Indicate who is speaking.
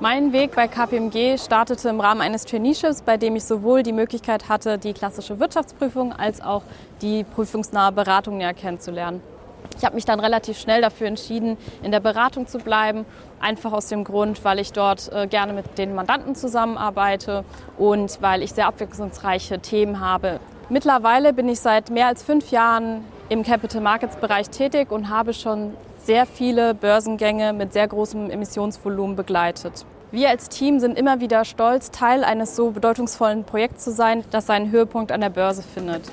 Speaker 1: Mein Weg bei KPMG startete im Rahmen eines Traineeships, bei dem ich sowohl die Möglichkeit hatte, die klassische Wirtschaftsprüfung als auch die prüfungsnahe Beratung näher kennenzulernen. Ich habe mich dann relativ schnell dafür entschieden, in der Beratung zu bleiben. Einfach aus dem Grund, weil ich dort äh, gerne mit den Mandanten zusammenarbeite und weil ich sehr abwechslungsreiche Themen habe. Mittlerweile bin ich seit mehr als fünf Jahren im Capital Markets Bereich tätig und habe schon sehr viele Börsengänge mit sehr großem Emissionsvolumen begleitet. Wir als Team sind immer wieder stolz, Teil eines so bedeutungsvollen Projekts zu sein, das seinen Höhepunkt an der Börse findet.